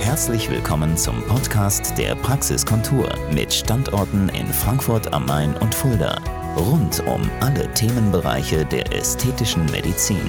Herzlich willkommen zum Podcast der Praxiskontur mit Standorten in Frankfurt am Main und Fulda. Rund um alle Themenbereiche der ästhetischen Medizin.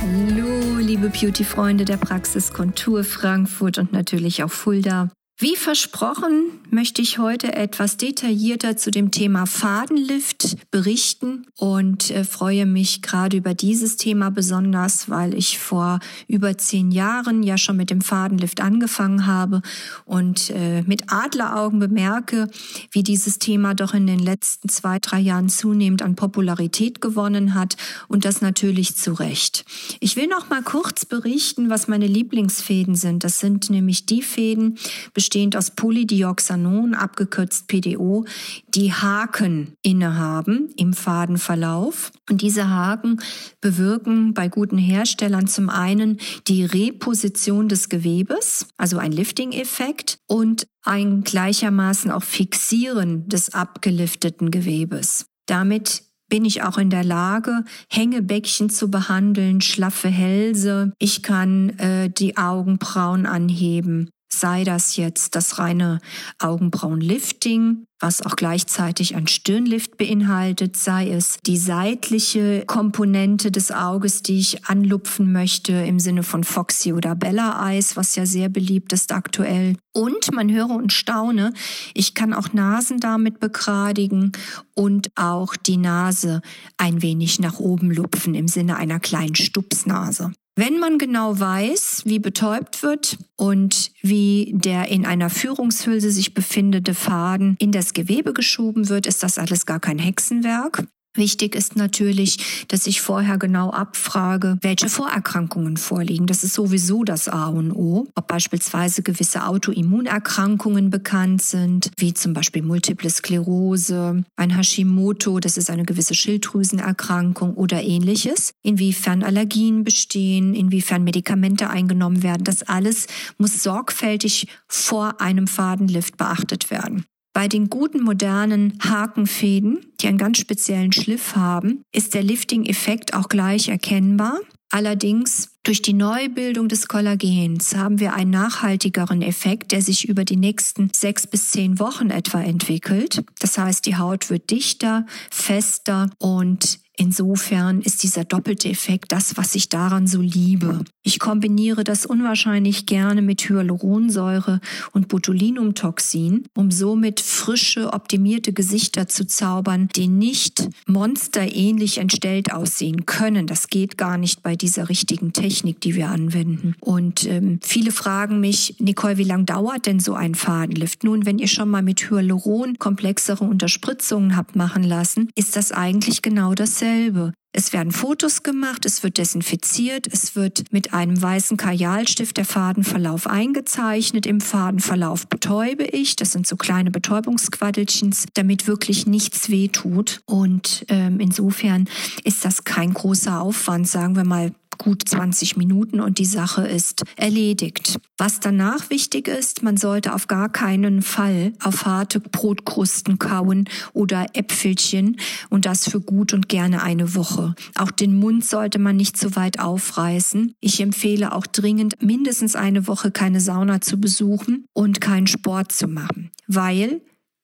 Hallo, liebe Beauty-Freunde der Praxiskontur Frankfurt und natürlich auch Fulda. Wie versprochen möchte ich heute etwas detaillierter zu dem Thema Fadenlift berichten und äh, freue mich gerade über dieses Thema besonders, weil ich vor über zehn Jahren ja schon mit dem Fadenlift angefangen habe und äh, mit Adleraugen bemerke, wie dieses Thema doch in den letzten zwei, drei Jahren zunehmend an Popularität gewonnen hat und das natürlich zu Recht. Ich will noch mal kurz berichten, was meine Lieblingsfäden sind. Das sind nämlich die Fäden, bestehend aus Polydioxanon, abgekürzt PDO, die Haken innehaben im Fadenverlauf. Und diese Haken bewirken bei guten Herstellern zum einen die Reposition des Gewebes, also ein Lifting-Effekt und ein gleichermaßen auch Fixieren des abgelifteten Gewebes. Damit bin ich auch in der Lage, Hängebäckchen zu behandeln, schlaffe Hälse. Ich kann äh, die Augenbrauen anheben sei das jetzt das reine Augenbrauenlifting, was auch gleichzeitig ein Stirnlift beinhaltet, sei es die seitliche Komponente des Auges, die ich anlupfen möchte im Sinne von Foxy oder Bella Eyes, was ja sehr beliebt ist aktuell. Und man höre und staune, ich kann auch Nasen damit begradigen und auch die Nase ein wenig nach oben lupfen im Sinne einer kleinen Stupsnase. Wenn man genau weiß, wie betäubt wird und wie der in einer Führungshülse sich befindende Faden in das Gewebe geschoben wird, ist das alles gar kein Hexenwerk. Wichtig ist natürlich, dass ich vorher genau abfrage, welche Vorerkrankungen vorliegen. Das ist sowieso das A und O. Ob beispielsweise gewisse Autoimmunerkrankungen bekannt sind, wie zum Beispiel Multiple Sklerose, ein Hashimoto, das ist eine gewisse Schilddrüsenerkrankung oder ähnliches. Inwiefern Allergien bestehen, inwiefern Medikamente eingenommen werden. Das alles muss sorgfältig vor einem Fadenlift beachtet werden. Bei den guten modernen Hakenfäden, die einen ganz speziellen Schliff haben, ist der Lifting-Effekt auch gleich erkennbar. Allerdings durch die Neubildung des Kollagens haben wir einen nachhaltigeren Effekt, der sich über die nächsten sechs bis zehn Wochen etwa entwickelt. Das heißt, die Haut wird dichter, fester und Insofern ist dieser doppelte Effekt das, was ich daran so liebe. Ich kombiniere das unwahrscheinlich gerne mit Hyaluronsäure und Botulinumtoxin, um somit frische, optimierte Gesichter zu zaubern, die nicht monsterähnlich entstellt aussehen können. Das geht gar nicht bei dieser richtigen Technik, die wir anwenden. Und ähm, viele fragen mich, Nicole, wie lange dauert denn so ein Fadenlift? Nun, wenn ihr schon mal mit Hyaluron komplexere Unterspritzungen habt machen lassen, ist das eigentlich genau das dasselbe. Es werden Fotos gemacht, es wird desinfiziert, es wird mit einem weißen Kajalstift der Fadenverlauf eingezeichnet. Im Fadenverlauf betäube ich, das sind so kleine Betäubungsquaddelchens, damit wirklich nichts wehtut. Und ähm, insofern ist das kein großer Aufwand, sagen wir mal gut 20 Minuten und die Sache ist erledigt. Was danach wichtig ist, man sollte auf gar keinen Fall auf harte Brotkrusten kauen oder Äpfelchen und das für gut und gerne eine Woche. Auch den Mund sollte man nicht zu weit aufreißen. Ich empfehle auch dringend, mindestens eine Woche keine Sauna zu besuchen und keinen Sport zu machen, weil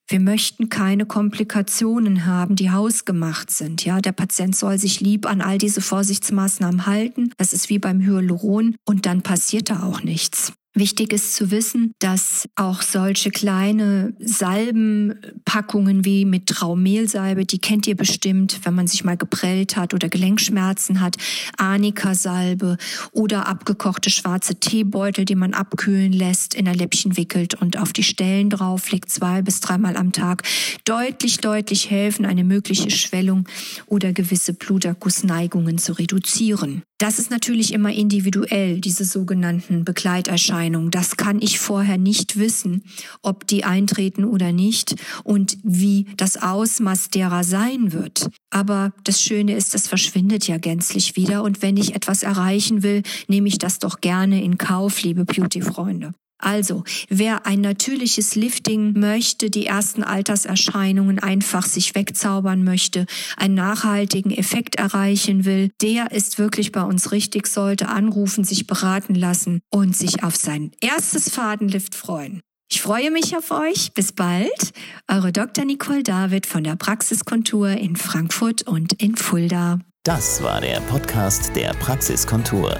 wir möchten keine Komplikationen haben, die hausgemacht sind. Ja, der Patient soll sich lieb an all diese Vorsichtsmaßnahmen halten. Das ist wie beim Hyaluron und dann passiert da auch nichts. Wichtig ist zu wissen, dass auch solche kleine Salbenpackungen wie mit Traumehlsalbe, die kennt ihr bestimmt, wenn man sich mal geprellt hat oder Gelenkschmerzen hat, Arnika-Salbe oder abgekochte schwarze Teebeutel, die man abkühlen lässt, in ein Läppchen wickelt und auf die Stellen drauflegt, zwei bis dreimal am Tag, deutlich, deutlich helfen, eine mögliche Schwellung oder gewisse Blutergussneigungen zu reduzieren. Das ist natürlich immer individuell, diese sogenannten Begleiterscheinungen. Das kann ich vorher nicht wissen, ob die eintreten oder nicht und wie das Ausmaß derer sein wird. Aber das Schöne ist, das verschwindet ja gänzlich wieder und wenn ich etwas erreichen will, nehme ich das doch gerne in Kauf, liebe Beauty-Freunde. Also, wer ein natürliches Lifting möchte, die ersten Alterserscheinungen einfach sich wegzaubern möchte, einen nachhaltigen Effekt erreichen will, der ist wirklich bei uns richtig, sollte anrufen, sich beraten lassen und sich auf sein erstes Fadenlift freuen. Ich freue mich auf euch. Bis bald. Eure Dr. Nicole David von der Praxiskontur in Frankfurt und in Fulda. Das war der Podcast der Praxiskontur.